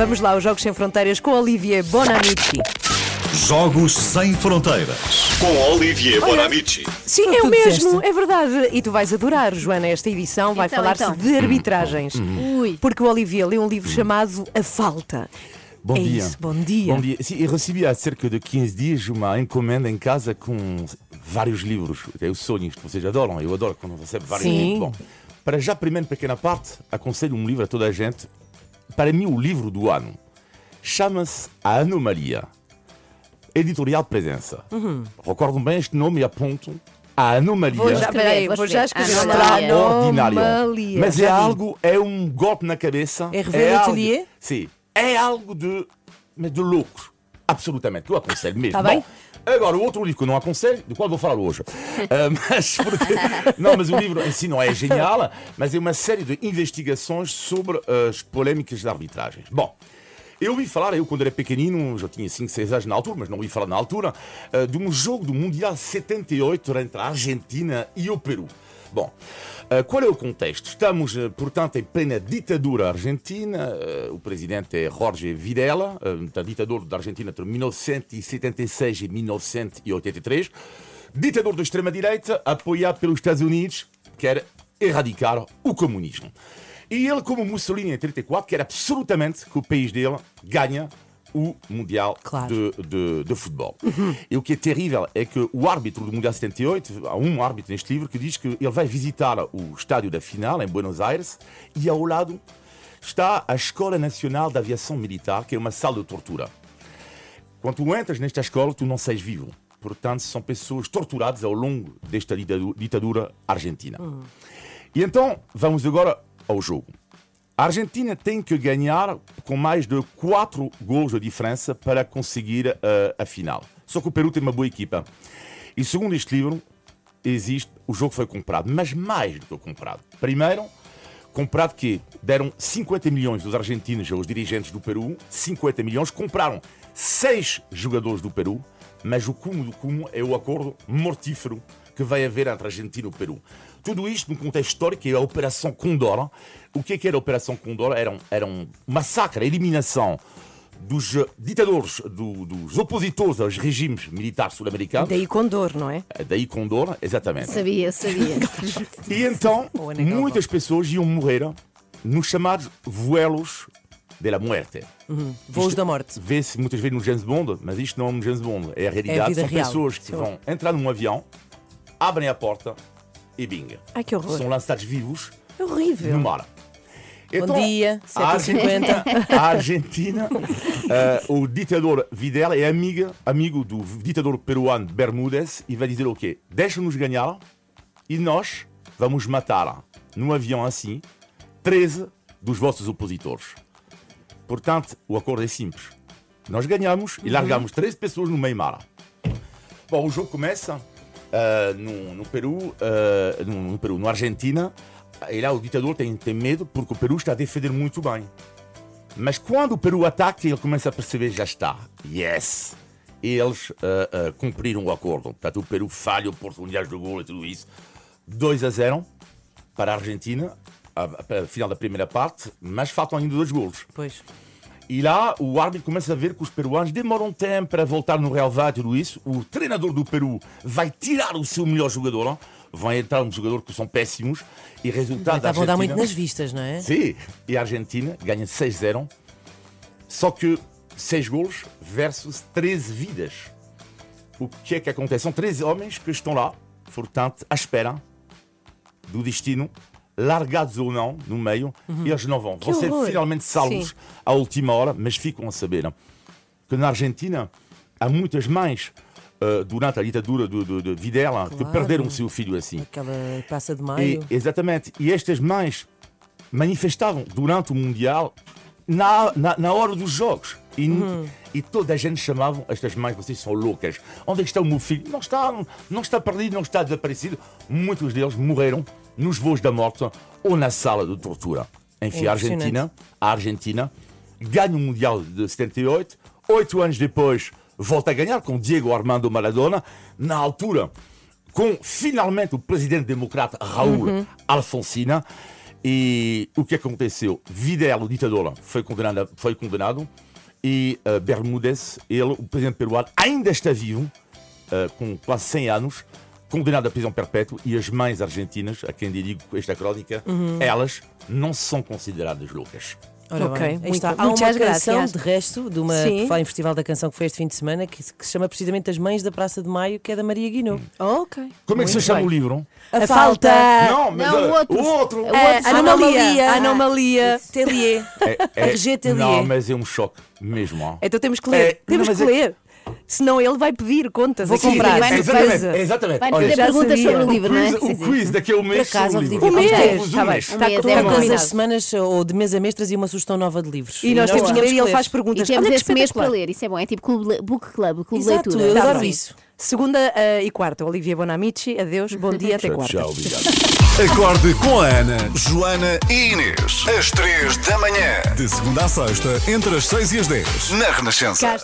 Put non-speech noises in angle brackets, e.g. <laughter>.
Vamos lá, os Jogos Sem Fronteiras com Olivier Bonamici. Jogos Sem Fronteiras com Olivier Bonamici. Sim, é o mesmo, disseste. é verdade. E tu vais adorar, Joana, esta edição vai Então, falar-se então. de arbitragens. Ui. Porque o Olivier lê um livro chamado A Falta. Bom é dia. isso, bom dia. Bom dia. Sim, eu recebi há cerca de 15 dias uma encomenda em casa com vários livros. É o sonho isto, vocês adoram. Eu adoro quando recebo vários Sim. livros. Bom, para já, primeira pequena parte, aconselho um livro a toda a gente. Para mim, o livro do ano chama-se A Anomalia. Editorial Presença. Recordam bem este nome e apontam A Anomalia. Vou já, peraí, vou já escrever. Extraordinário. Anomalia. Mas é algo, é um golpe na cabeça. Hervé é algo-? Sim. É algo de, mas de louco. Absolutamente. Que eu aconselho mesmo. Tá bem. Bom, agora, o outro livro que eu não aconselho, do qual vou falar hoje. Ah, <laughs> mas porque... Não, mas o livro em si não é genial, mas é uma série de investigações sobre as polémicas de arbitragem. Bom. Eu ouvi falar, eu quando era pequenino, já tinha 5, 6 anos na altura, mas não ouvi falar na altura, ah, de um jogo do Mundial 78 entre a Argentina e o Peru. Bom, ah, qual é o contexto? Estamos, ah, portanto, em plena ditadura argentina. ah, O presidente é Jorge Videla, ditador da Argentina entre 1976 e 1983. Ditador da extrema-direita, apoiado pelos Estados Unidos, quer erradicar o comunismo. E ele, como Mussolini em 34, quer absolutamente que o país dele ganhe o Mundial Claro. de, de- de futebol. E o que é terrível é que o árbitro do Mundial 78, há um árbitro neste livro que diz que ele vai visitar o estádio da final em Buenos Aires e ao lado está a Escola Nacional de Aviação Militar, que é uma sala de tortura. Quando tu entras nesta escola, tu não sais vivo. Portanto, são pessoas torturadas ao longo desta ditadu- ditadura argentina. E então, vamos agora ao jogo. A Argentina tem que ganhar com mais de 4 gols de diferença para conseguir eh, a final. Só que o Peru tem uma boa equipa. E segundo este livro, existe, o jogo foi comprado, mas mais do que comprado. Primeiro, comprado que deram 50 milhões dos argentinos aos dirigentes do Peru, 50 milhões, compraram seis jogadores do Peru, mas o cumo do cumo é o acordo mortífero que vai haver entre a Argentina e o Peru. Tudo isto no contexto histórico é a Operação Condor. O que é que era a Operação Condor? Era um, era um massacre, a eliminação dos eh, ditadores, do- dos opositores aos regimes militares sul-americanos. Daí Condor, não é? Daí Condor, exatamente. Sabia, sabia. <laughs> E então, <laughs> muitas pessoas iam morrer nos chamados vuelos de la muerte. Voos Isto da morte. Vê-se muitas vezes no James Bond, mas isto não é um James Bond, é a realidade. vida São real. pessoas que Sim. vão entrar num avião, abrem a porta e binga. Ai, que horror. São lançados vivos horrível. no mar. Então, Bom dia, a 7h50. Argentina, a Argentina <laughs> eh, o ditador Videla é amiga, amigo do ditador peruano Bermúdez e vai dizer o quê? Deixa-nos ganhar e nós vamos matar num avião assim 13 dos vossos opositores. Portanto, o acordo é simples. Nós ganhamos e largamos 13 pessoas no meio mar. Bom, o jogo começa ah, no, no Peru, ah, no, no Peru, na Argentina, e lá o ditador tem, tem medo porque o Peru está a defender muito bem. Mas quando o Peru ataca, ele começa a perceber já está. Yes! Eles ah, cumpriram o acordo. Portanto, o Peru falha oportunidades de gol e tudo isso. 2 a 0 para a Argentina, a, a, a final da primeira parte, mas faltam ainda dois golos. Pois. E lá o árbitro começa a ver que os peruanos demoram tempo para voltar no relevado e tudo isso. O treinador do Peru vai tirar o seu melhor jogador, ó. vai entrar um jogador que são péssimos e resultado Estavam a dar muito nas vistas, não é? Sim, e a Argentina ganha 6-0. Só que 6 golos versus 13 vidas. O que é que acontece? São 13 homens que estão lá, portanto, à espera do destino, largados ou não, no meio, e eles não vão. Vão ser finalmente salvos Sim. à última hora, mas ficam a saber que na Argentina há muitas mães, eh, durante a ditadura de, de, de Videla, que Claro. perderam o seu filho assim. Aquela Praça de E, Maio. exatamente. E estas mães manifestavam durante o Mundial na, na, na hora dos jogos. E, e toda a gente chamavam estas mães, vocês são loucas. Onde é que está o meu filho? Não está, não está perdido, não está desaparecido. Muitos deles morreram nos voos da morte ou na sala de tortura. Enfim, a. Argentina, a Argentina ganha o Mundial de 78. Oito anos depois, volta a ganhar com Diego Armando Maradona. Na altura, com finalmente o presidente democrata Raul Alfonsina. E o que aconteceu? Vidal, o ditador, foi condenado, foi condenado e uh, Bermúdez, ele, o presidente peruano, ainda está vivo, uh, com quase 100 anos, condenado à prisão perpétua. E as mães argentinas, a quem digo esta crónica, elas não são consideradas loucas. Ora Ok, bem, muito- está. Há uma canção, graças. de resto, de uma Sim. que fala em Festival da Canção que foi este fim de semana, que, se- que se chama precisamente As Mães da Praça de Maio, que é da Maria Guinou. Ok. Como é que se chama bem. o livro? A falta. não, mas não, uh, o outro. o outro. O É, outro anomalia. Anomalia. Tellier. É, RG Tellier. Não, mas é um choque mesmo. ó. Então temos que ler. É, temos não, que é- ler. Senão ele vai pedir contas. Vou aqui. comprar. Vai Vai-. Exatamente, exatamente. Vai fazer perguntas sabia. sobre o livro, não é? quiz, o quiz daquele mês Por acaso, sobre houve livro. Um mês. Temos Está um bem. mês. Está mês, tudo é Todas as semanas, ou de mês a mês, trazia uma sugestão nova de livros. E nós temos que ler e ele faz E perguntas. temos Olha esse mês para ler, isso é bom. É tipo clube, book club, clube de Exato, leitura. eu Tá adoro bem. isso. Segunda eh, e quarta, Olivia Bonamici. Adeus, bom dia, até <laughs> quarta. tchau, obrigado. <laughs> Acorde com a Ana, Joana e Inês. Às 3 da manhã. De segunda a sexta, entre as 6 e as 10. Na Renascença.